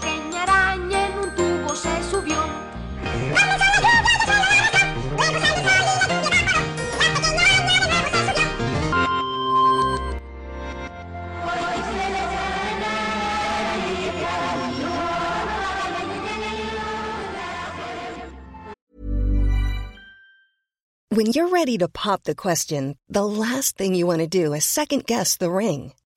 pequeña araña en un tubo se subió. When you're ready to pop the question, the last thing you want to do is second guess the ring.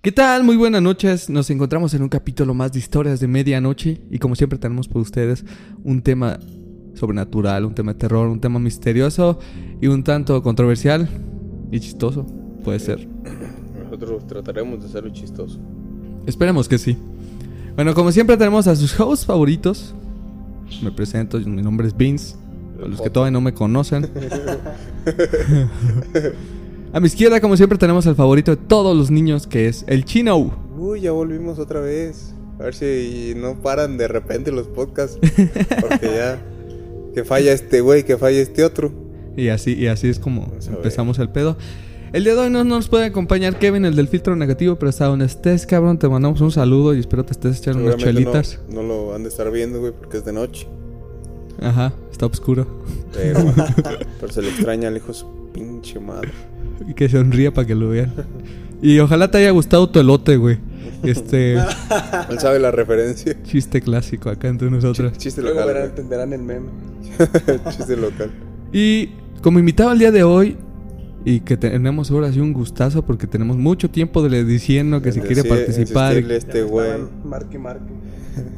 ¿Qué tal? Muy buenas noches. Nos encontramos en un capítulo más de historias de medianoche y como siempre tenemos por ustedes un tema sobrenatural, un tema de terror, un tema misterioso y un tanto controversial y chistoso, puede ser. Nosotros trataremos de hacerlo chistoso. Esperemos que sí. Bueno, como siempre tenemos a sus hosts favoritos. Me presento, mi nombre es Vince. Para los que todavía no me conocen. a mi izquierda, como siempre, tenemos al favorito de todos los niños, que es el Chino. Uy, ya volvimos otra vez. A ver si no paran de repente los podcasts. Porque ya. Que falla este güey, que falla este otro. Y así, y así es como empezamos el pedo. El día de hoy no nos puede acompañar Kevin, el del filtro negativo, pero hasta donde estés, cabrón, te mandamos un saludo y espero te estés echando unas chelitas. No, no lo han de estar viendo, güey, porque es de noche. Ajá, está oscuro. Pero, pero se le extraña al hijo su pinche madre. Y que sonría para que lo vean. Y ojalá te haya gustado tu elote, güey. Este Él sabe la referencia. chiste clásico acá entre nosotros. Chiste Luego local. verán, güey. entenderán el meme. Chiste local. Y como invitado al día de hoy, y que tenemos ahora sí un gustazo porque tenemos mucho tiempo de le diciendo que si quiere participar este güey. Marque, marque.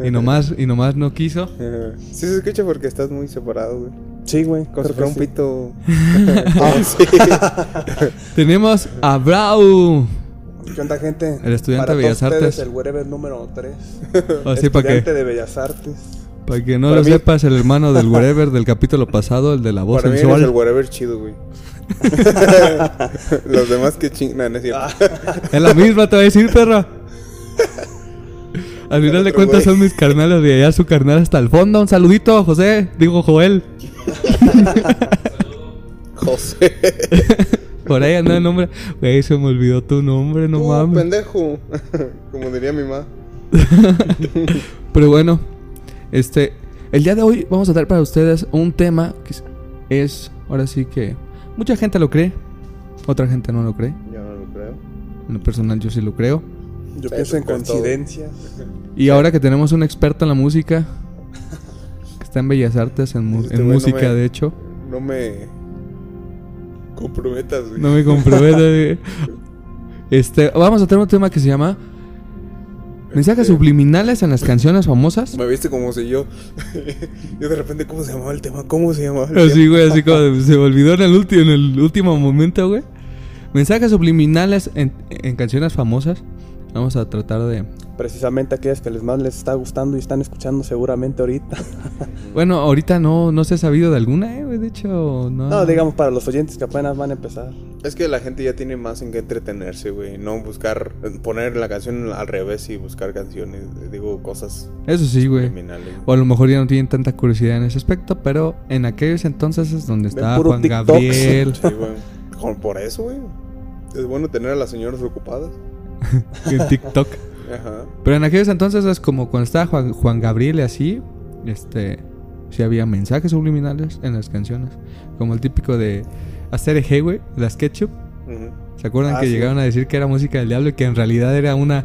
y nomás y nomás no quiso. Sí se escucha porque estás muy separado, güey. Sí, güey. Como si fuera que un sí. pito. Ah, Sí. Tenemos a Brau. ¿Qué onda, gente? El estudiante Para de Bellas todos ustedes, Artes. el wherever número 3. Así para que Estudiante de Bellas Artes. para que no Para lo mí- sepas, el hermano del wherever del capítulo pasado, el de la voz Para mí eres el sensual. whatever chido, güey. Los demás que chingan, no es cierto. Es la misma, te voy a decir, perro. Al final de cuentas güey. son mis carnales de allá su carnal hasta el fondo. Un saludito, José. Digo Joel. José. Por ahí anda el nombre. Güey, se me olvidó tu nombre, no Tú, mames. pendejo. Como diría mi mamá. Pero bueno, este, el día de hoy vamos a dar para ustedes un tema que es- ahora sí que mucha gente lo cree, otra gente no lo cree. Yo no lo creo. En lo personal yo sí lo creo. Yo pienso en coincidencias. Y ahora que tenemos un experto en la música, está en Bellas Artes, en, mu- Este en güey no música me- de hecho, No me comprometas, güey. no me compromete. este, vamos a tener un tema que se llama mensajes Este, subliminales en las canciones famosas. Me viste como si yo. yo de repente, ¿cómo se llamaba el tema? ¿Cómo se llamaba el tema? Así, güey, así como se me olvidó en el, último en el último momento, güey. Mensajes subliminales en, en canciones famosas. Vamos a tratar de... Precisamente aquellas que les más les está gustando y están escuchando seguramente ahorita. Bueno, ahorita no, no se ha sabido de alguna, eh. De hecho, no. No, digamos para los oyentes que apenas van a empezar. Es que la gente ya tiene más en qué entretenerse, güey. No buscar, poner la canción al revés y buscar canciones, digo, cosas Eso sí, güey. O a lo mejor ya no tienen tanta curiosidad en ese aspecto, pero en aquellos entonces es donde estaba puro Juan TikToks. Gabriel, Sí, güey. Con- Por eso, güey. Es bueno tener a las señoras ocupadas. en TikTok. Ajá. Pero en aquellos entonces es como cuando estaba Juan, Juan Gabriel y así, este, sí había mensajes subliminales en las canciones. Como el típico de hacer eje, güey, las ketchup. ¿Se acuerdan Ah, que sí. llegaron a decir que era música del diablo y que en realidad era una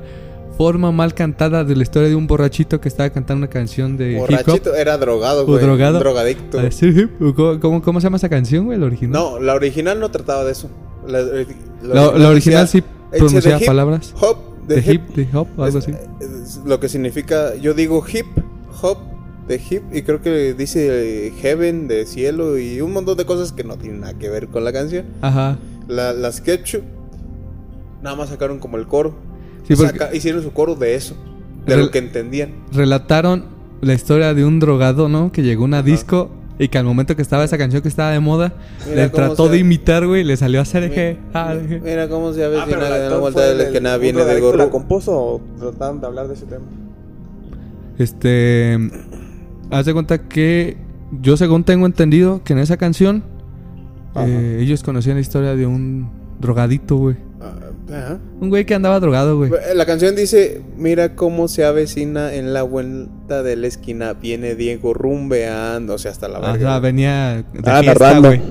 forma mal cantada de la historia de un borrachito que estaba cantando una canción de hip hop? Borrachito, era drogado, ¿O güey. drogado? Drogadicto. A decir hip, ¿o ¿Cómo, cómo, se llama esa canción, güey? La original. No, la original no trataba de eso. La, la, la original sí decía, "Eche pronunciaba palabras. Hop, de, hip, de hop, algo Es- así. lo que significa, yo digo hip, hop, de hip, y creo que dice eh, heaven, de cielo, y un montón de cosas que no tienen nada que ver con la canción. Ajá. La, las Ketchup, nada más sacaron como el coro. Sí, Saca- hicieron su coro de eso, de lo que entendían. relataron la historia de un drogado, ¿no? Que llegó a una disco y que al momento que estaba esa canción que estaba de moda, Mira le trató de imitar, güey, y le salió a hacer eje. Mira, mira cómo se Ah, avecina pero de la vuelta de la que nada viene de drogadicto la gorro. compuso o trataron de hablar de ese tema? Este. Haz de cuenta que yo, según tengo entendido, que en esa canción eh, ellos conocían la historia de un drogadito, güey. Ajá. Un güey que andaba drogado, güey. La canción dice, mira cómo se avecina en la vuelta de la esquina, viene Diego rumbeando, o sea, hasta la O sea, verga. venía de Ah, fiesta, güey.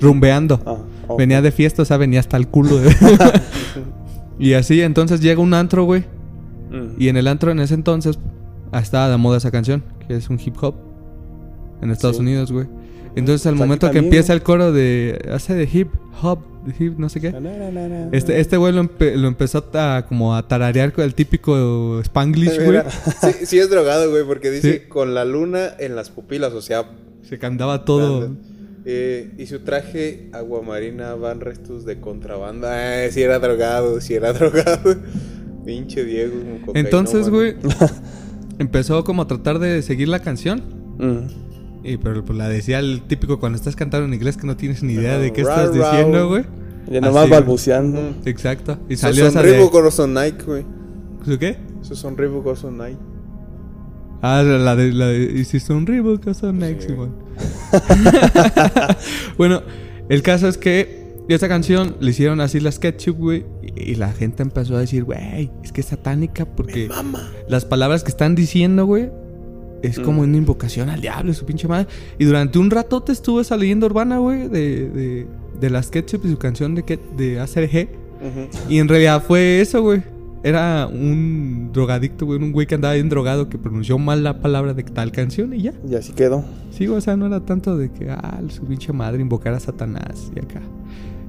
Rumbeando. Ah. Venía de fiesta, o sea, venía hasta el culo. de- y así, entonces llega un antro, güey. Mm. Y en el antro en ese entonces ah, estaba de moda esa canción, que es un hip hop en Estados Sí. Unidos, güey. Entonces al momento que también, empieza el coro de hace de hip hop, no sé qué. Este este güey lo, empe- lo empezó a como a tararear con el típico Spanglish, güey. Sí, sí es drogado, güey, porque dice Sí. con la luna en las pupilas, o sea, Se cantaba todo. Eh, y su traje aguamarina van restos de contrabanda. Ah, si era drogado, si era drogado. Pinche Diego. Entonces, güey, empezó como a tratar de seguir la canción. Mm. Y pero pues la decía el típico cuando estás cantando en inglés que no tienes ni idea de qué estás diciendo, güey. Ya nomás balbuceando. Exacto. Y salió son esa de... Reebok o son Nike, güey. ¿Su qué? Esos son Reebok o son Nike. Ah, la de... La de hiciste un Reebok o son Nike, Sí. Simón. bueno, el caso es que esta canción le hicieron así la SketchUp, güey. Y y la gente empezó a decir, güey, es que es satánica porque las palabras que están diciendo, güey, es Mm. como una invocación al diablo, su pinche madre. Y durante un ratote estuvo esa leyenda urbana, güey, de, de, de la SketchUp y su canción de, de ACRG. Ujú. Y en realidad fue eso, güey. Era un drogadicto, güey, un güey que andaba bien drogado que pronunció mal la palabra de tal canción y ya. Y así quedó. Sí, o sea, no era tanto de que, ah, su pinche madre invocar a Satanás y acá.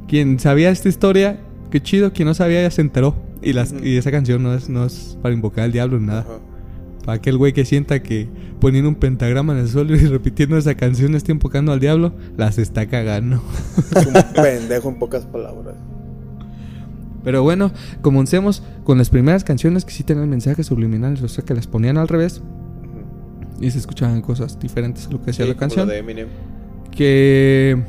Quien sabía esta historia, qué chido. Quien no sabía ya se enteró. Y, las, y esa canción no es, no es para invocar al diablo ni nada. Para aquel güey que sienta que poniendo un pentagrama en el suelo y repitiendo esa canción está invocando al diablo, las está cagando. Es un pendejo en pocas palabras. Pero bueno, comencemos con las primeras canciones que sí tenían mensajes subliminales, o sea que las ponían al revés y se escuchaban cosas diferentes a lo que decía Sí, la canción. lo de Eminem. Que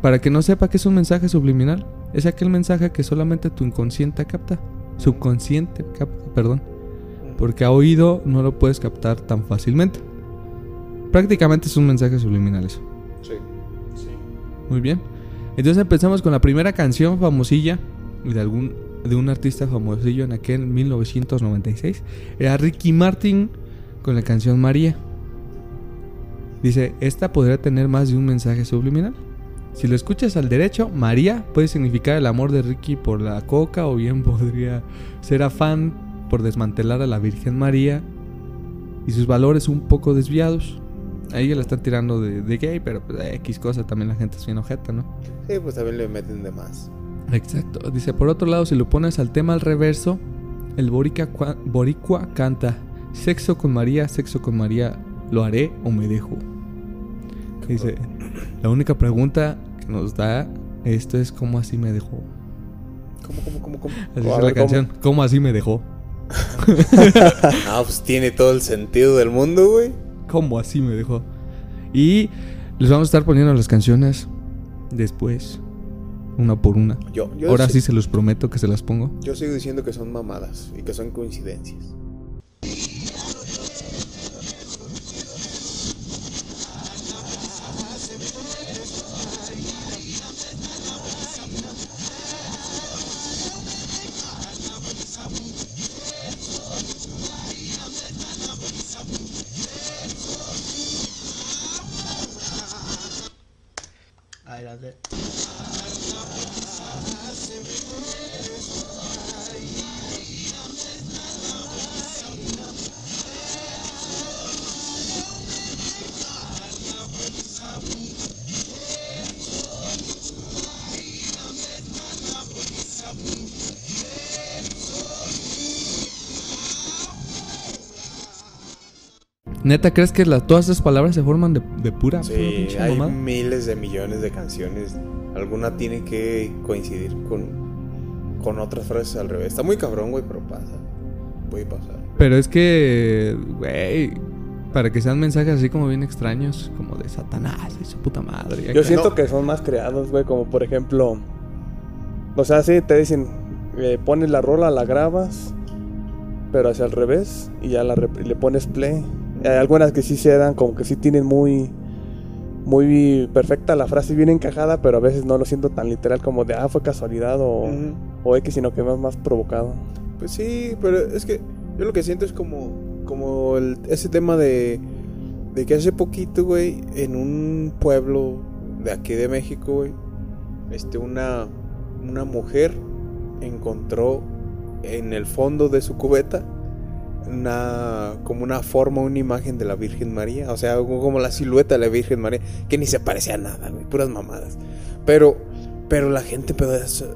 para que no sepa que es un mensaje subliminal, es aquel mensaje que solamente tu inconsciente capta, subconsciente capta, perdón, porque a oído no lo puedes captar tan fácilmente. Prácticamente es un mensaje subliminal eso. Sí. Muy bien. Entonces empezamos con la primera canción famosilla de algún de un artista famosillo en aquel 1996. Era Ricky Martin con la canción María. Dice, esta podría tener más de un mensaje subliminal. Si lo escuchas al derecho, María puede significar el amor de Ricky por la coca o bien podría ser afán por desmantelar a la Virgen María y sus valores un poco desviados. Ahí la están tirando de, de gay, pero pues X cosa también la gente es bien ojeta, ¿no? Sí, pues también le meten de más. Exacto. Dice, por otro lado, si lo pones al tema al reverso, el borica cua- boricua canta, sexo con María, sexo con María, ¿lo haré o me dejo? Dice, la única pregunta que nos da esto es ¿cómo así me dejó? ¿Cómo, cómo, cómo, cómo? Así es la ¿cómo? canción, ¿cómo así me dejó? Ah, pues tiene todo el sentido del mundo, güey. ¿Cómo así me dejó? Y les vamos a estar poniendo las canciones después, una por una. Yo, yo, Ahora sí- sí se los prometo que se las pongo. yo sigo diciendo que son mamadas y que son coincidencias. Neta, ¿crees que la- todas esas palabras se forman de, de pura, pura Sí, pinche hay mamada? miles de millones de canciones. Alguna tiene que coincidir con, con otras frases al revés. Está muy cabrón, güey, pero pasa. Puede pasar. Pero es que, güey, para que sean mensajes así como bien extraños, como de Satanás y su puta madre. Yo siento No. que son más creados, güey, como por ejemplo... O sea, sí, te dicen, eh, pones la rola, la grabas, pero hacia el revés, y ya la le pones play. Hay algunas que sí se dan, como que sí tienen muy... Muy perfecta la frase, bien encajada, pero a veces no lo siento tan literal como de, ah, fue casualidad o, Ujú. o X, sino que más, más provocado. Pues sí, pero es que yo lo que siento es como, como el- ese tema de, de que hace poquito, güey, en un pueblo de aquí de México, güey, este, una, una mujer encontró en el fondo de su cubeta una, como una forma, una imagen de la Virgen María, o sea, como la silueta de la Virgen María, que ni se parecía a nada, güey, puras mamadas. Pero, pero la gente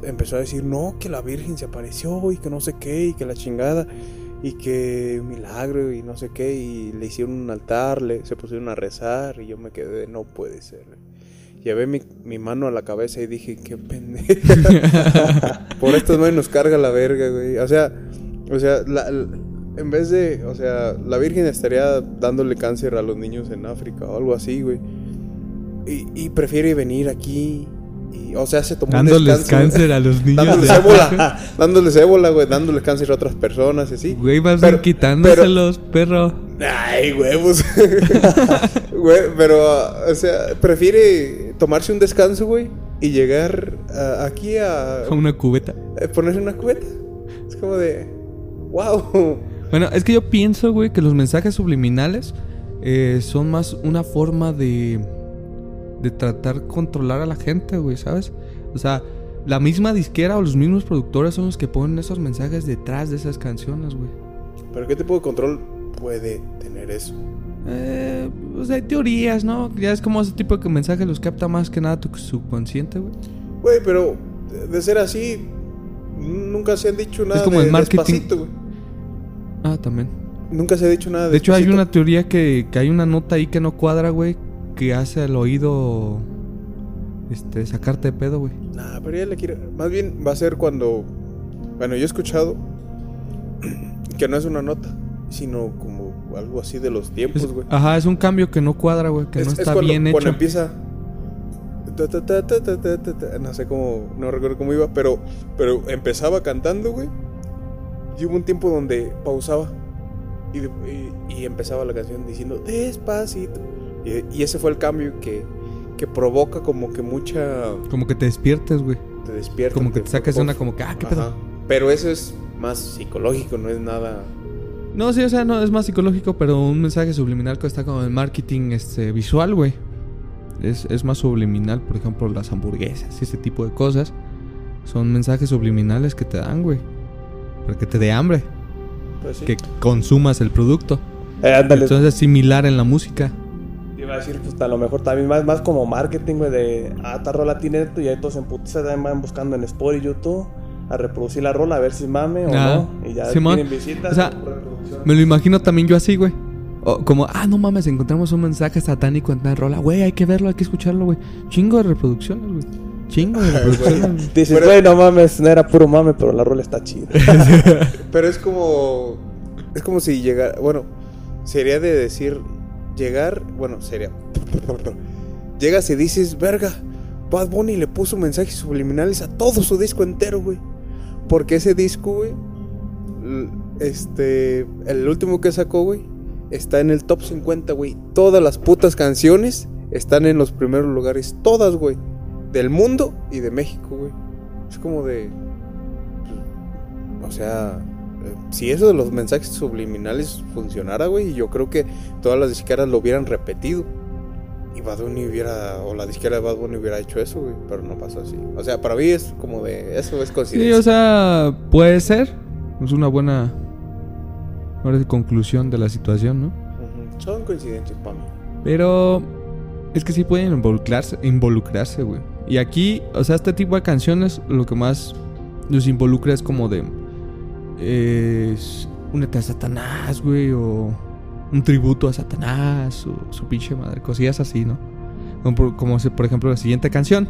empezó, a decir, no, que la Virgen se apareció y que no sé qué, y que la chingada, y que milagro y no sé qué, y le hicieron un altar, le, se pusieron a rezar, y yo me quedé no puede ser. Llevé mi, mi mano a la cabeza y dije, qué pendejo. Por estos nos carga la verga, güey. O sea, o sea, la- en vez de, o sea, la Virgen estaría dándole cáncer a los niños en África o algo así, güey. Y, y prefiere venir aquí. Y, o sea, se tomó un Dándoles descanso, cáncer a los niños. Dándoles de- ébola. dándoles ébola, güey. Dándoles cáncer a otras personas y así. Güey, vas Pero- quitándoselos, perro. Ay, huevos. Güey, pero, o sea, prefiere tomarse un descanso, güey. Y llegar aquí a, Con una cubeta. a ponerse una cubeta. Es como de. ¡Wow! Bueno, es que yo pienso, güey, que los mensajes subliminales eh, son más una forma de. de tratar controlar a la gente, güey, ¿sabes? O sea, la misma disquera o los mismos productores son los que ponen esos mensajes detrás de esas canciones, güey. ¿Pero qué tipo de control puede tener eso? Eh, pues hay teorías, ¿no? Ya es como ese tipo de mensajes los capta más que nada tu subconsciente, güey. Güey, pero de- ser así, nunca se han dicho nada como de el marketing. Despacito, güey. Ah, también. Nunca se ha dicho nada de eso. De hecho, hay una teoría que, que hay una nota ahí que no cuadra, güey, que hace al oído este, sacarte de pedo, güey. Nah, pero ya le quiero. Más bien va a ser cuando. Bueno, yo he escuchado que no es una nota, sino como algo así de los tiempos, güey. Ajá, es un cambio que no cuadra, güey, que no está es cuando, bien hecho. Cuando empieza. no sé cómo. No recuerdo cómo iba, pero, pero empezaba cantando, güey. Y hubo un tiempo donde pausaba. Y, y- y empezaba la canción diciendo despacito. Y, y ese fue el cambio que, que provoca como que mucha. Como que te despiertes, güey. Te despierta. Como que te saques uf, una como que, ah, qué pedo. ajá. Pero eso es más psicológico, no es nada. No, sí, o sea, no es más psicológico, pero un mensaje subliminal que está como el marketing este, visual, güey. Es, es más subliminal, por ejemplo, las hamburguesas y ese tipo de cosas. Son mensajes subliminales que te dan, güey. Para que te dé hambre. Pues sí. Que consumas el producto. Eh. Entonces es similar en la música. Iba a decir, pues a lo mejor también más, más como marketing, güey, de, ah, esta rola tiene esto y ahí todos en putiza también van buscando en Spotify y YouTube a reproducir la rola, a ver si mame o Ah, no. Y ya Simón. tienen visitas. O sea. Me lo imagino también yo así, güey. O como, ah, no mames, encontramos un mensaje satánico en tal rola. Güey, hay que verlo, hay que escucharlo, güey. Chingo de reproducciones, güey. Chingo de reproducciones. güey. Dices, Pero- güey, no mames, no era puro mame, pero la rola está chida. Pero es como. Es como si llegara. Bueno, sería de decir. Llegar. Bueno, sería. Llegas y dices, verga. Bad Bunny le puso mensajes subliminales a todo su disco entero, güey. Porque ese disco, güey. Este. El último que sacó, güey. Está en el top 50, güey. Todas las putas canciones están en los primeros lugares. Todas, güey. Del mundo y de México, güey. Es como de. O sea, si eso de los mensajes subliminales funcionara, güey, yo creo que todas las disqueras lo hubieran repetido. Y Bad Bunny hubiera, o la disquera de Bad Bunny hubiera hecho eso, güey, pero no pasó así. O sea, para mí es como de, eso es Sí, coincidencia. o sea, puede ser. Es una buena sí, conclusión de la situación, ¿no? Son coincidencias para mí. Pero es que sí pueden involucrarse, involucrarse, güey. Y aquí, o sea, este tipo de canciones lo que más los involucra es como de... Es únete a Satanás, güey, o un tributo a Satanás, o su pinche madre, cosillas así, ¿no? Como, por, como si, por ejemplo, la siguiente canción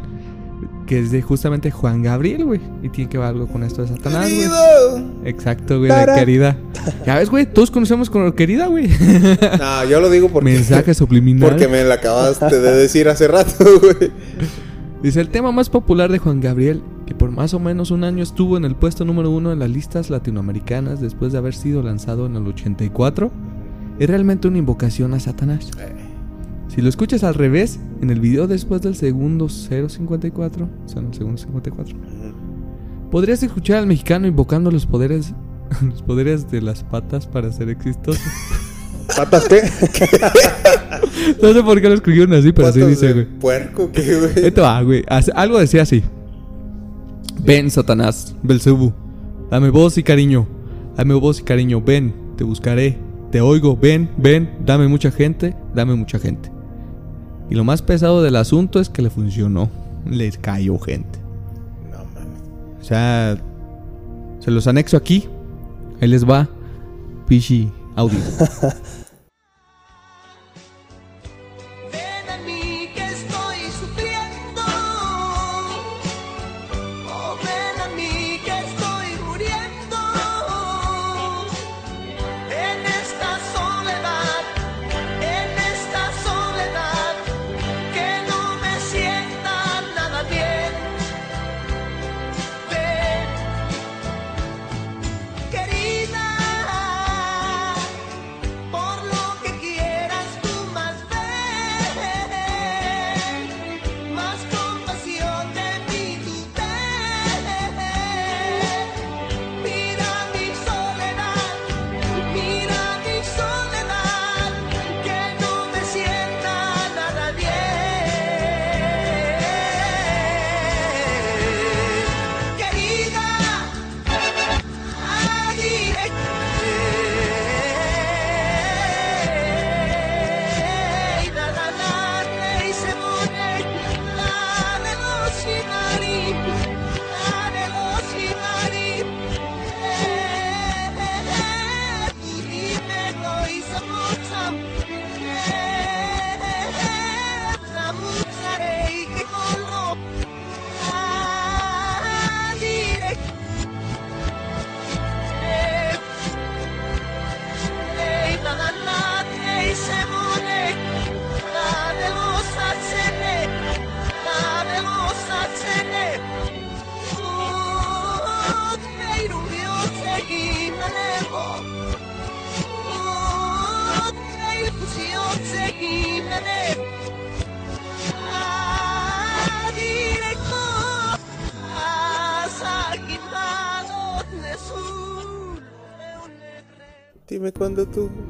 que es de justamente Juan Gabriel, güey. Y tiene que ver algo con esto de Satanás, güey. Exacto, güey, de querida. Ya ves, güey, todos conocemos con querida, güey. No, yo lo digo porque, Mensaje subliminal. porque me la acabaste de decir hace rato, güey. Dice el tema más popular de Juan Gabriel, que por más o menos un año estuvo en el puesto número uno en las listas latinoamericanas después de haber sido lanzado en el 84, es realmente una invocación a Satanás. Si lo escuchas al revés, en el video después del segundo 054, o sea, en el segundo 54, podrías escuchar al mexicano invocando los poderes, los poderes de las patas para ser exitoso. ¿Patas qué? No sé por qué lo escribieron así, pero así dice, güey. Puerco, ¿qué, güey? Te va, güey. Algo decía así. Ven, Satanás, Belzebu. Dame voz y cariño. Dame voz y cariño. Ven, te buscaré. Te oigo. Ven, ven. Dame mucha gente. Dame mucha gente. Y lo más pesado del asunto es que le funcionó. Les cayó gente. No, mames. O sea, se los anexo aquí. Ahí les va. Pichi Audible.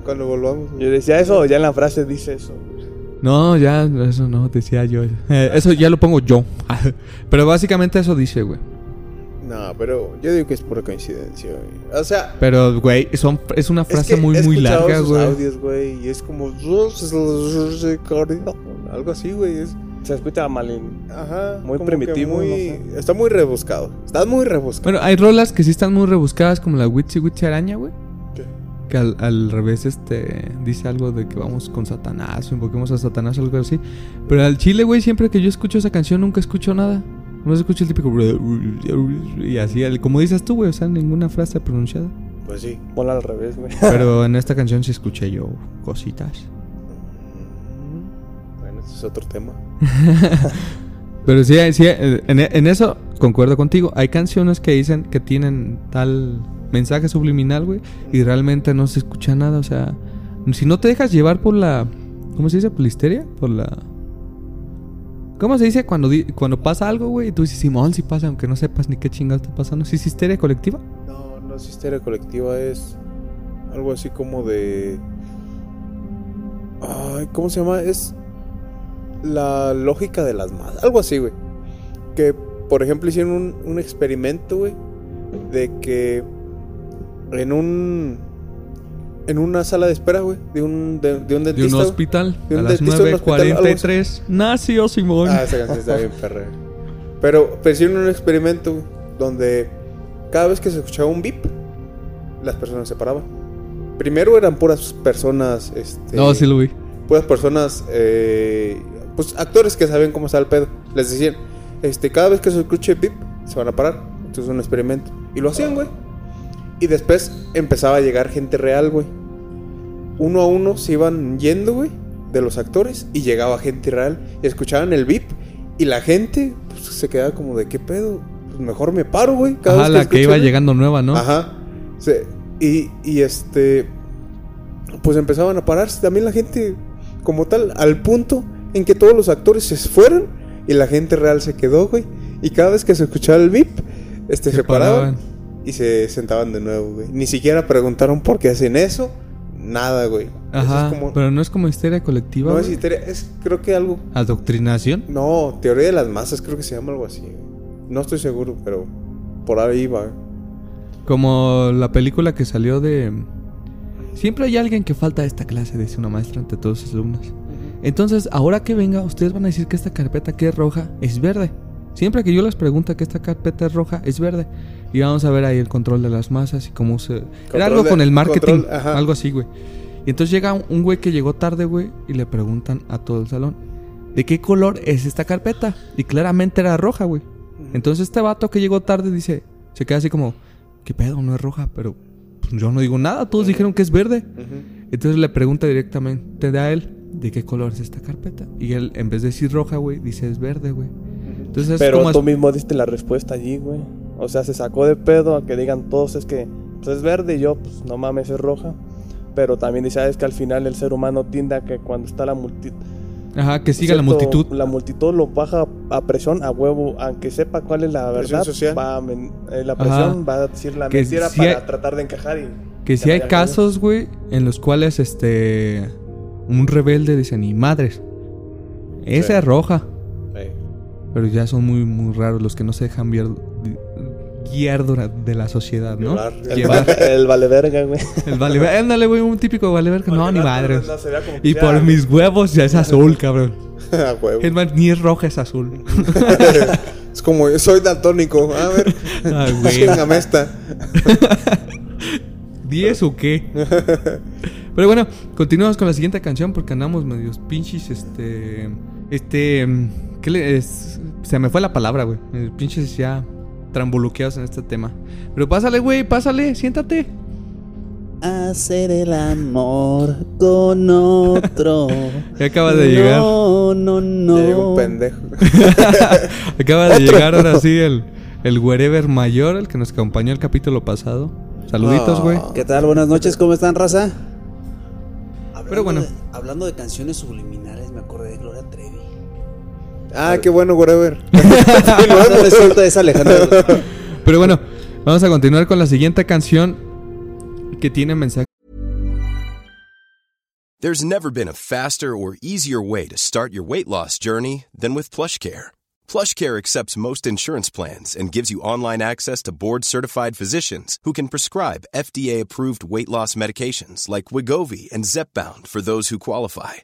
cuando volvamos. Yo decía eso, ya en la frase dice eso. No, ya, eso no, decía yo. Eh, eso ya lo pongo yo. Pero básicamente eso dice, güey. No, pero yo digo que es pura coincidencia, güey. O sea, Pero, güey, son, es una es frase que muy, he muy larga, sus güey. audios, güey, y es como algo así, güey, es Se escucha malín. ajá, Muy primitivo, muy- no sé. está muy rebuscado. Está muy rebuscado. Bueno, hay rolas que sí están muy rebuscadas, como la Witchy Witchy Araña, güey. Al, al revés, este, dice algo de que vamos con Satanás, o invoquemos a Satanás, algo así. Pero al chile, güey, siempre que yo escucho esa canción, nunca escucho nada. No se escucha el típico... Y así, como dices tú, güey, o sea, ninguna frase pronunciada. Pues sí. Ponla al revés, güey. Pero en esta canción sí escuché yo cositas. Bueno, ese es otro tema. Pero sí, sí en, en eso concuerdo contigo. Hay canciones que dicen que tienen tal mensaje subliminal, güey, y realmente no se escucha nada. O sea, si no te dejas llevar por la. ¿Cómo se dice? ¿Por la histeria? Por la. ¿Cómo se dice cuando, cuando pasa algo, güey? Y tú dices, Simón, si pasa, aunque no sepas ni qué chingados está pasando. ¿Sí es histeria colectiva? No, no es histeria colectiva, es algo así como de. Ay, ¿cómo se llama? Es la lógica de las masas. Algo así, güey. Que, por ejemplo, hicieron un experimento, güey, de que en un. En una sala de espera, güey, de un, de, de un De dentista. un güey. hospital. De un a las dentista de un. 9.43. Nació Simón. Ah, esa canción está bien perra. Pero, pero hicieron un experimento donde cada vez que se escuchaba un beep, las personas se paraban. Primero eran puras personas, este, no, sí lo vi. puras personas, eh, pues actores que sabían cómo está el pedo. Les decían, este, cada vez que se escuche bip, se van a parar. Esto es un experimento. Y lo hacían, güey. Y después empezaba a llegar gente real, güey. Uno a uno se iban yendo, güey, de los actores. Y llegaba gente real. Y escuchaban el bip. Y la gente pues, se quedaba como de, ¿qué pedo? Pues mejor me paro, güey. cada Ajá, vez la que iba bip". llegando nueva, ¿no? Ajá. Se- y, y este. Pues empezaban a pararse también la gente como tal, al punto en que todos los actores se fueron y la gente real se quedó, güey. Y cada vez que se escuchaba el bip, este, Se se, paraban, paraban. Y se sentaban de nuevo, güey. Ni siquiera preguntaron por qué hacen eso, nada, güey. Ajá, es como- pero no es como histeria colectiva. no es histeria, es creo que algo. Adoctrinación. No, teoría de las masas, creo que se llama algo así. No estoy seguro, pero por ahí va. Como la película que salió de... Siempre hay alguien que falta a esta clase, dice una maestra ante todos sus alumnos. Entonces, ahora que venga, ustedes van a decir que esta carpeta que es roja es verde. Siempre que yo les pregunto que esta carpeta es roja, es verde. Y vamos a ver ahí el control de las masas y cómo se... Era algo de- con el marketing, control, algo así, güey. Y entonces llega un- güey que llegó tarde, güey, y le preguntan a todo el salón, ¿de qué color es esta carpeta? Y claramente era roja, güey. Entonces este vato que llegó tarde dice, se queda así como, ¿qué pedo? No es roja, pero pues, yo no digo nada, todos dijeron que es verde. Entonces le pregunta directamente a él, ¿de qué color es esta carpeta? Y él, en vez de decir roja, güey, dice es verde, güey. Entonces es Pero tú mismo diste la respuesta allí, güey. O sea, se sacó de pedo a que digan todos es que pues, es verde y yo, pues no mames, es roja. Pero también dice, ah, es que al final el ser humano tiende a que cuando está la multitud... Ajá, que siga la multitud. La multitud lo baja a presión a huevo, aunque sepa cuál es la Presión verdad. social. Va a men- eh, la presión va a decir la Que mentira si para hay- tratar de encajar y... Que si hay casos, güey, en los cuales este... Un rebelde dice, ni madres. Esa Sí. es roja. Sí. Pero ya son muy, muy raros los que no se dejan vier- guiar de la sociedad, ¿no? El, Llevar- va- el vale verga, güey. El vale ver- ándale, güey, un típico vale ver que no, ni. No que Y por mis huevos ya es azul, cabrón. Huevo. Es más, ni es roja, es azul. es como, soy daltónico. A ver, Ah, güey. esta. ¿Diez o qué? Pero bueno, continuamos con la siguiente canción porque andamos medios pinches, este... Este... ¿Qué le es? Se me fue la palabra, güey. Pinches ya trambuluqueados en este tema. Pero pásale, güey, pásale, siéntate. Hacer el amor con otro. Ya acaba de llegar. No, no, no. Llegó un pendejo. Acaba de llegar ahora sí el, el wherever mayor, el que nos acompañó el capítulo pasado. Saluditos, güey. ¿Qué tal? Buenas noches, ¿cómo están, raza? Hablando Pero bueno. de- hablando de canciones subliminales, Ah, qué bueno, whatever. No resulta es Alejandro. Pero bueno, vamos a continuar con la siguiente canción que tiene mensaje. There's never been a faster or easier way to start your weight loss journey than with PlushCare. PlushCare accepts most insurance plans and gives you online access to board-certified physicians who can prescribe FDA-approved weight loss medications like Wigovi and Zepbound for those who qualify.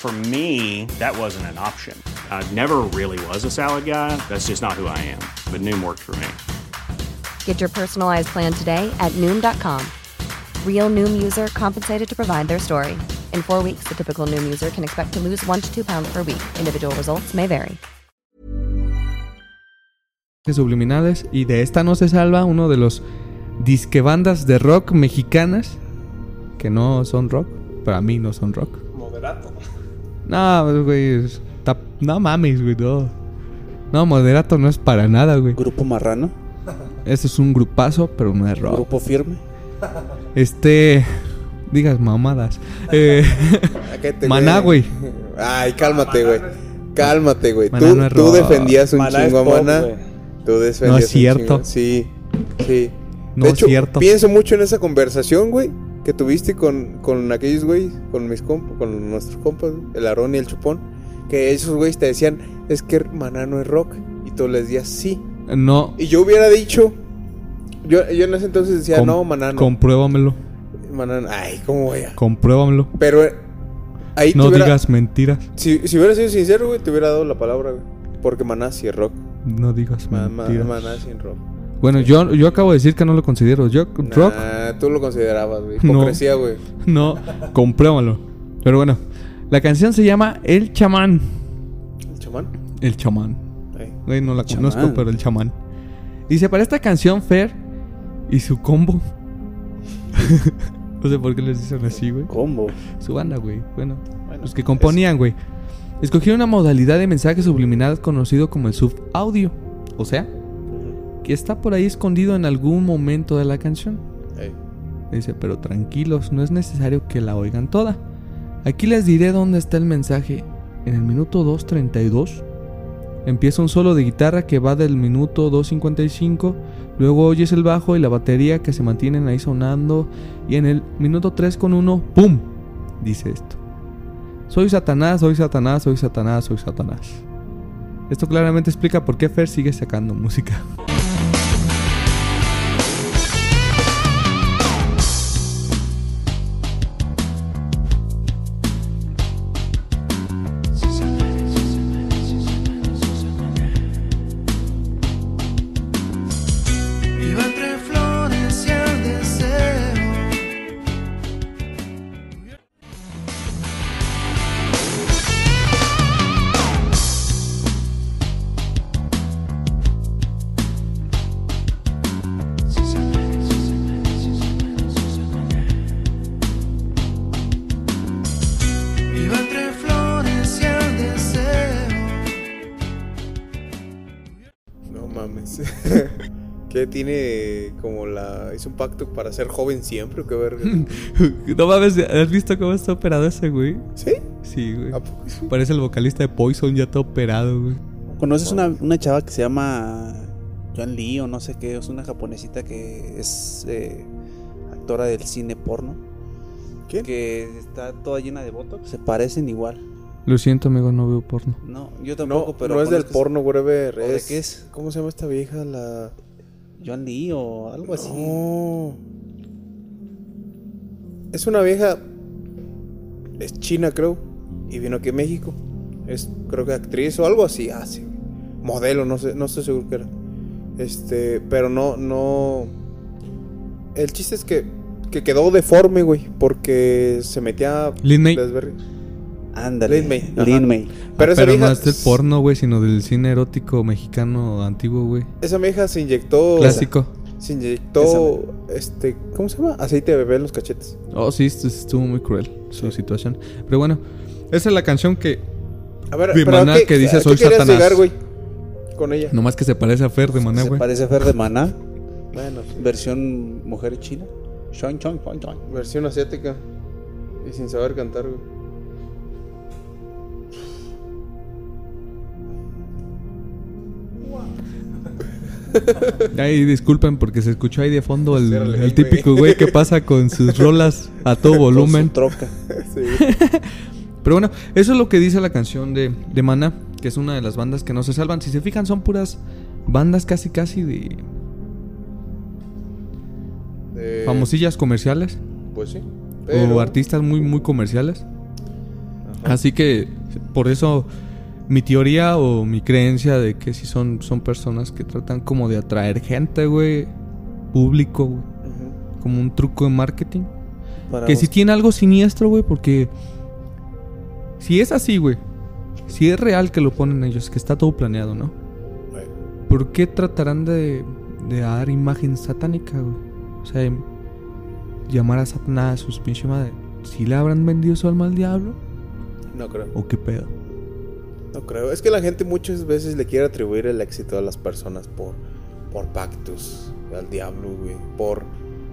For me, that wasn't an option. I never really was a salad guy. That's just not who I am. But Noom worked for me. Get your personalized plan today at Noom.com. Real Noom user compensated to provide their story. In four weeks, the typical Noom user can expect to lose one to two pounds per week. Individual results may vary. subliminales y de esta no se salva uno de los disque bandas de rock mexicanas que no son rock, para mí no son rock. Moderato. No, güey, está- no mames, güey, no. No, moderato no es para nada, güey. Grupo Marrano. Este es un grupazo, pero no es rock. Grupo Firme. Este, digas mamadas. Eh, Maná, güey. Ay, cálmate, güey. Cálmate, güey. Maná Tú, no es tú rock. defendías un Maná chingo a Maná. güey. Tú defendías No es cierto. Sí, sí. No de es hecho, cierto. pienso mucho en esa conversación, güey, que tuviste con, con aquellos güeyes, con mis compas, con nuestros compas, el Aarón y el Chupón, que esos güeyes te decían, es que Maná no es rock. Y tú les decías, sí. no, Y yo hubiera dicho, Yo, yo en ese entonces decía, Com- no, maná, no. Compruébamelo. Maná, ay, ¿cómo voy a...? Compruébamelo. Pero eh, ahí No digas mentiras. Si, si hubiera sido sincero, güey, te hubiera dado la palabra, güey. Porque maná sí es rock. No digas mentiras. maná sí es rock. Bueno, yo, yo acabo de decir que no lo considero. Yo, rock, Nah, tú lo considerabas, güey. No. Hipocresía, güey. no, compruébalo. Pero bueno, la canción se llama El Chamán. ¿El chamán? El Chamán. Güey, no la Chamán. conozco, pero el chamán. Dice, para esta canción, Fer y su combo. no sé por qué les dicen así, güey. Combo. Su banda, güey. Bueno, los que componían, güey. Escogieron una modalidad de mensaje subliminal conocido como el subaudio. O sea, que está por ahí escondido en algún momento de la canción. Dice, pero tranquilos, no es necesario que la oigan toda. Aquí les diré dónde está el mensaje. En el minuto 2.32 empieza un solo de guitarra que va del minuto 2.55. Luego oyes el bajo y la batería que se mantienen ahí sonando. Y en el minuto 3.1, ¡pum! Dice esto. Soy Satanás, soy Satanás, soy Satanás, soy Satanás. Esto claramente explica por qué Fer sigue sacando música. ¿Qué tiene como la. hizo un pacto para ser joven siempre o qué verga? no mames, ¿has visto cómo está operado ese güey? ¿Sí? Sí, güey. ¿A poco sí? Parece el vocalista de Poison ya todo operado, güey. ¿Conoces una, una chava que se llama Joan Lee o no sé qué? Es una japonesita que es eh, actora del cine porno. ¿Quién? Que está toda llena de botox. Se parecen igual. Lo siento, amigo, no veo porno. No, yo No, tampoco, pero. no es del porno, whatever. ¿O de Es, qué es? ¿Cómo se llama esta vieja? La. Joan Lee o algo así. No. Es una vieja. Es china, creo. Y vino aquí a México. Es, creo que actriz o algo así. Ah, sí. Modelo, no sé, no estoy seguro que era. Este, pero no, no. El chiste es que, que quedó deforme, güey. Porque se metía. Lin May. Raspberry. Ándale. Lin May, ajá. Lin May. Pero, Ah, esa pero vieja. no es del porno, güey, sino del cine erótico mexicano antiguo, güey. Esa vieja se inyectó. Clásico. Se inyectó. Este, ¿cómo se llama? Aceite de bebé en los cachetes. Oh, sí, estu- estuvo muy cruel su situación. Pero bueno, esa es la canción que A ver, De pero ¿a Maná qué- que dice, a "Soy querías Satanás". llegar, güey? Con ella. nomás que se parece a Fer de Maná, Se güey. parece a Fer de Maná. Bueno, sí. Versión mujer china. Versión asiática. Y sin saber cantar, güey. Ay, disculpen porque se escuchó ahí de fondo el, típico güey que pasa con sus rolas a todo Con volumen. su troca. Sí. Pero bueno, eso es lo que dice la canción de, de Maná, que es una de las bandas que no se salvan. Si se fijan, son puras bandas casi casi de De- famosillas comerciales Pues sí. o artistas muy muy comerciales. Ajá. Así que por eso mi teoría o mi creencia de que si son, son personas que tratan como de atraer gente, güey, público, güey, como un truco de marketing. Para Que si tiene algo siniestro, güey, porque si es así, güey, si es real que lo ponen ellos, que está todo planeado, ¿no? ¿Por qué tratarán de, de dar imagen satánica, güey? O sea, em- llamar a Satanás a sus pinche madre. ¿Si le habrán vendido su alma al diablo? No creo. ¿O qué pedo? No creo. Es que la gente muchas veces le quiere atribuir el éxito a las personas por, por pactos al diablo, güey. Por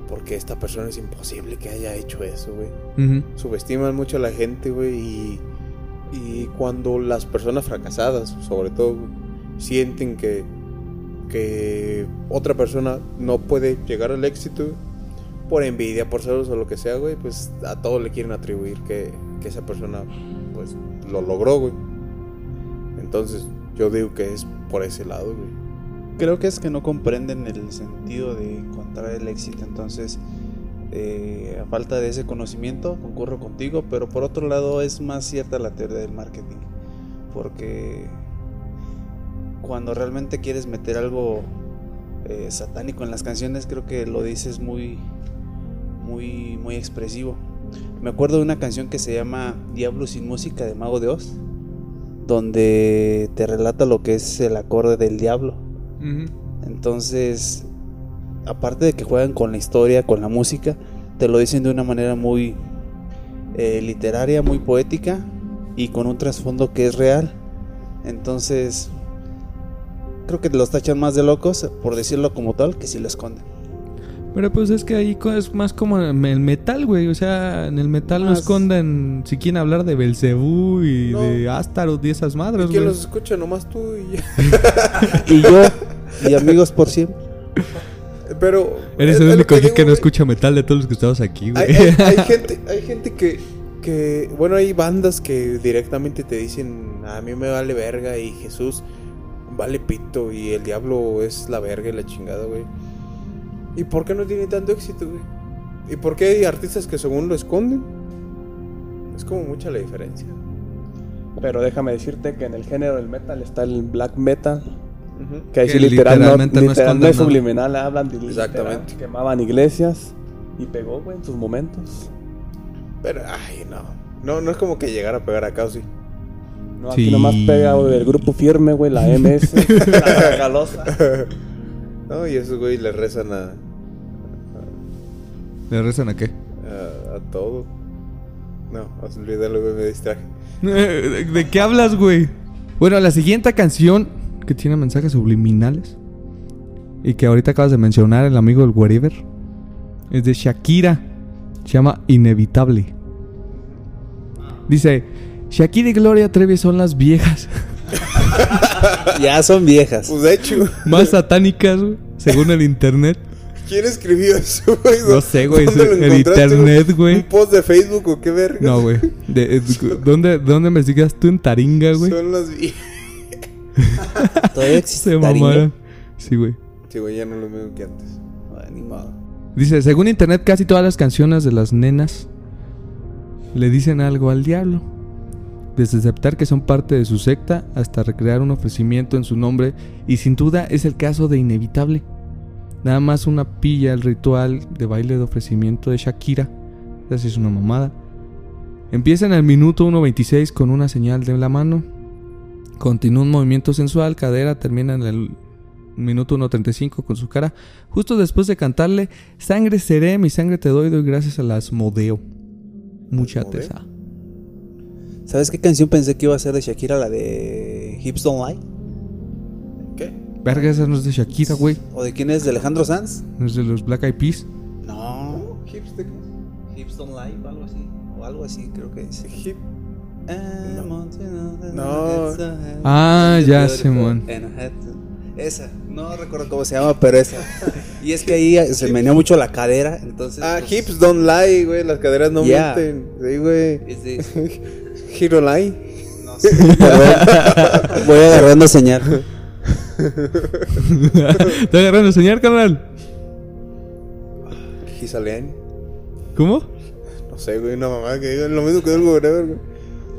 porque esta persona es imposible que haya hecho eso, güey. Subestiman mucho a la gente, güey. Y, y cuando las personas fracasadas, sobre todo, güey, sienten que, que otra persona no puede llegar al éxito, güey, por envidia, por celos o lo que sea, güey, pues a todos le quieren atribuir que, que esa persona, pues, lo logró, güey. Entonces, yo digo que es por ese lado, güey. creo que es que no comprenden el sentido de encontrar el éxito. Entonces, eh, a falta de ese conocimiento, concurro contigo, pero por otro lado es más cierta la teoría del marketing. Porque cuando realmente quieres meter algo eh, satánico en las canciones, creo que lo dices muy, muy, muy expresivo. Me acuerdo de una canción que se llama Diablo sin música de Mago de Oz, donde te relata lo que es el acorde del diablo. Entonces, aparte de que juegan con la historia, con la música, te lo dicen de una manera muy eh, literaria, muy poética y con un trasfondo que es real. Entonces, creo que los tachan más de locos, por decirlo como tal, que si lo esconden. Pero pues es que ahí es más como el metal, güey. O sea, en el metal no Más- esconden si quieren hablar de Belcebú y No. de Astaroth y esas madres, ¿Y quién güey. los escucha? Nomás tú y yo, y amigos por siempre. Pero. Eres es- el único aquí digo, que no escucha metal de todos los que estamos aquí, güey. Hay, hay- hay gente, hay gente que, que, bueno, hay bandas que directamente te dicen, a mí me vale verga y Jesús vale pito y el diablo es la verga y la chingada, güey. ¿Y por qué no tiene tanto éxito, güey? ¿Y por qué hay artistas que según lo esconden? Es como mucha la diferencia. Pero déjame decirte que en el género del metal está el black metal. Que ahí sí literal, literalmente no literal, no esconden es nada. subliminal, hablan de Exactamente. literal, Quemaban iglesias y pegó, güey, en sus momentos. Pero, ay, no. No, no es como que llegar a pegar acá, ¿o sí? No, aquí Sí. nomás pega, güey, el grupo firme, güey, la MS, la galosa. No, y esos güey le rezan a, ¿Le rezan a qué? a, a todo. No, olvídalo, me distraje. ¿De, de qué hablas, güey? Bueno, la siguiente canción que tiene mensajes subliminales y que ahorita acabas de mencionar, el amigo del Wherever, es de Shakira. Se llama Inevitable. Dice: Shakira y Gloria Trevi son las viejas Ya son viejas. Pues de hecho, más satánicas, según el internet. ¿Quién escribió eso, güey? No sé, güey, ¿Dónde lo el encontraste, internet, güey. ¿Un post de Facebook o qué verga? No, güey. De- eh, ¿Dónde, ¿Dónde me sigas tú en Taringa, güey? Son las viejas. Todavía existe Se Taringa. mamaron. Sí, güey. Sí, güey, ya no lo mismo que antes. Ay, ni modo. Dice, según internet, casi todas las canciones de las nenas le dicen algo al diablo. Desde aceptar que son parte de su secta hasta recrear un ofrecimiento en su nombre. Y sin duda es el caso de Inevitable. Nada más una pilla el ritual de baile de ofrecimiento de Shakira. Esa es una mamada. Empieza en el minuto 1.26 con una señal de la mano. Continúa un movimiento sensual, cadera, termina en el minuto 1.35 con su cara. Justo después de cantarle, sangre seré, mi sangre te doy, doy gracias a las modeo. Mucha tesa. ¿Sabes qué canción pensé que iba a ser de Shakira? La de Hips Don't Lie. Verga, esa no es de Shakira, güey. ¿O de quién es? ¿De Alejandro Sanz? No es de los Black Eyed Peas. No. ¿Hips de qué? Hips Don't Lie o algo así. O algo así, creo que dice. Hip. No. No. Ah, ya, Simón. Esa, no recuerdo cómo se llama, pero esa. Y es que ahí se menea mucho la cadera, entonces. Ah, pues, hips don't lie, güey. Las caderas no Yeah. mienten. Sí, güey. es Hero lie. no sé. Voy agarrando señal. Te agarrando señal, carnal. Gisaleani. ¿Cómo? No sé, güey. Una mamá que diga lo mismo que el whatever, güey.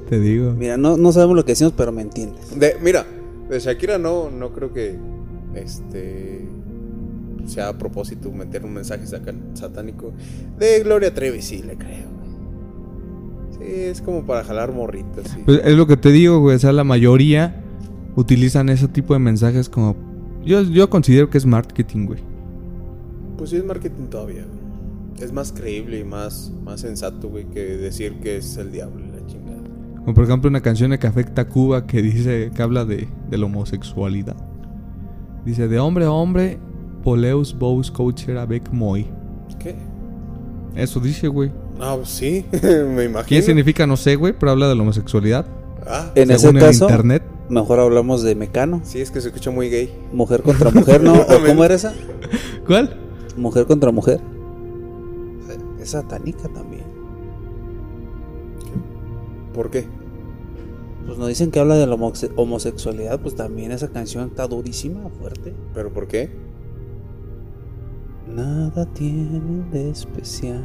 Te digo. Mira, no, no sabemos lo que decimos, pero me entiendes. De, mira, de Shakira no, no creo que este sea a propósito meter un mensaje satánico. De Gloria Trevi sí le creo. güey. Sí, es como para jalar morritas. Sí. Pues es lo que te digo, güey. O sea, la mayoría utilizan ese tipo de mensajes como. Yo, yo considero que es marketing, güey. Pues sí es marketing todavía. Es más creíble y más, más sensato, güey, que decir que es el diablo y la chingada. Como por ejemplo una canción de Café Tacuba que dice que habla de, de la homosexualidad. Dice de hombre a hombre, poleus bous coacher avec moi. ¿Qué? Eso dice, güey. No, pues sí, me imagino. ¿Qué significa? No sé, güey, pero habla de la homosexualidad. Ah, En ese según el caso, internet. Mejor hablamos de Mecano. sí, es que se escucha muy gay. Mujer contra mujer, ¿no? ¿O cómo era esa? ¿Cuál? Mujer contra mujer. Es satánica también. ¿Por qué? Pues no dicen que habla de la homosexualidad, pues también esa canción está durísima, fuerte. ¿Pero por qué? Nada tienen de especial.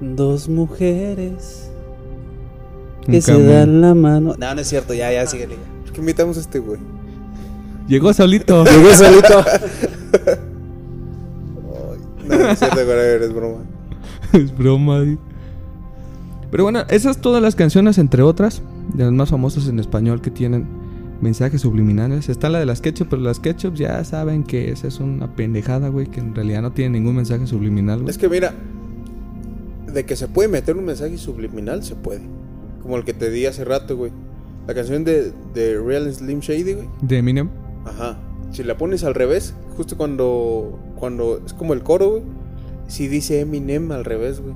Dos mujeres que se camión. dan la mano. No, no es cierto, ya, ya, síguele. ¿Por qué invitamos a este güey? Llegó solito. Llegó solito. No, no es cierto, eres broma. es broma. Pero bueno, esas todas las canciones, entre otras, de las más famosas en español que tienen mensajes subliminales. Está la de las ketchup, pero las ketchup ya saben que esa es una pendejada, güey, que en realidad no tiene ningún mensaje subliminal, güey. Es que mira, de que se puede meter un mensaje subliminal, se puede. Como el que te di hace rato, güey. La canción de, de Real Slim Shady, güey. De Eminem. Ajá. Si la pones al revés, justo cuando, cuando es como el coro, güey. Si dice Eminem al revés, güey.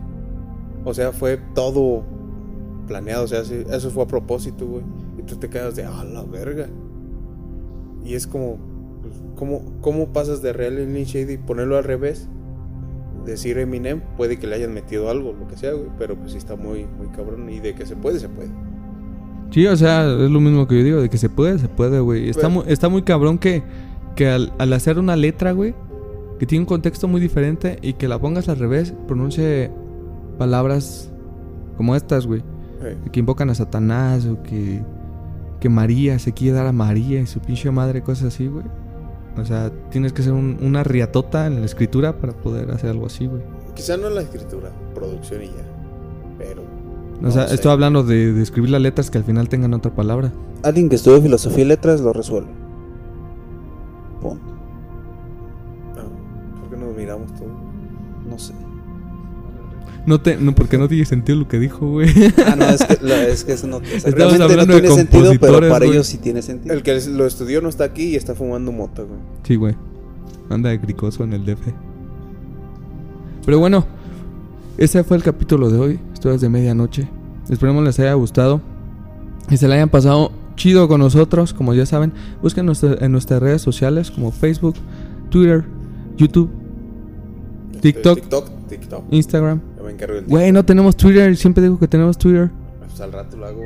O sea, fue todo planeado. O sea, sí, eso fue a propósito, güey. Y tú te quedas de, ah, la verga. Y es como, pues, ¿cómo, ¿cómo pasas de Real Slim Shady y ponerlo al revés? Decir Eminem, puede que le hayan metido algo, lo que sea, güey. Pero pues sí está muy, muy cabrón. Y de que se puede, se puede. Sí, o sea, es lo mismo que yo digo, de que se puede, se puede, güey. Está, Pero- muy, está muy cabrón que, que al, al hacer una letra, güey, que tiene un contexto muy diferente y que la pongas al revés, pronuncie palabras como estas, güey. Que invocan a Satanás o que, que María se quiere dar a María y su pinche madre, cosas así, güey. O sea, tienes que ser un- una riatota en la escritura para poder hacer algo así, güey. Quizá no en la escritura, producción y ya. Pero. O sea, sé. estoy hablando de, de escribir las letras que al final tengan otra palabra. Alguien que estudia filosofía y letras lo resuelve. Punto. Ah, ¿Por qué nos miramos todos? No sé. No te, no, porque no tiene sentido lo que dijo, güey. Ah, no, es que, lo- es que eso no, o sea, realmente no hablando de tiene sentido, pero compositores, para güey. ellos sí tiene sentido. El que lo estudió no está aquí y está fumando mota, güey. Sí, güey. Anda de cricoso en el DF. Pero bueno, ese fue el capítulo de hoy. Historias de medianoche. Esperemos les haya gustado. Y se la hayan pasado chido con nosotros. Como ya saben, busquen nuestra- en nuestras redes sociales como Facebook, Twitter, YouTube, Este, TikTok. TikTok, TikTok. Instagram. Me encargo del Güey, no tenemos Twitter. Siempre digo que tenemos Twitter. Pues al rato lo hago.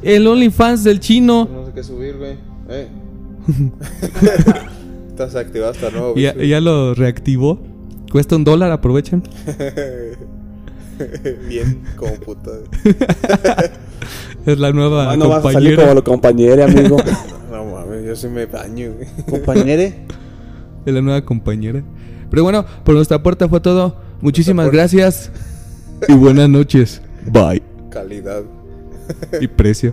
El OnlyFans del chino. No sé qué subir, güey. Eh. Estás activado hasta nuevo, Ya, ya lo reactivó. Cuesta un dólar, aprovechen. Bien, como puta. Es la nueva Ah, no vas a salir compañera. como lo compañero, amigo. No mames, yo sí me baño, güey. Compañere, Es la nueva compañera. Pero bueno, por nuestra puerta fue todo. Muchísimas gracias. Y buenas noches. Bye. Calidad. Y precio.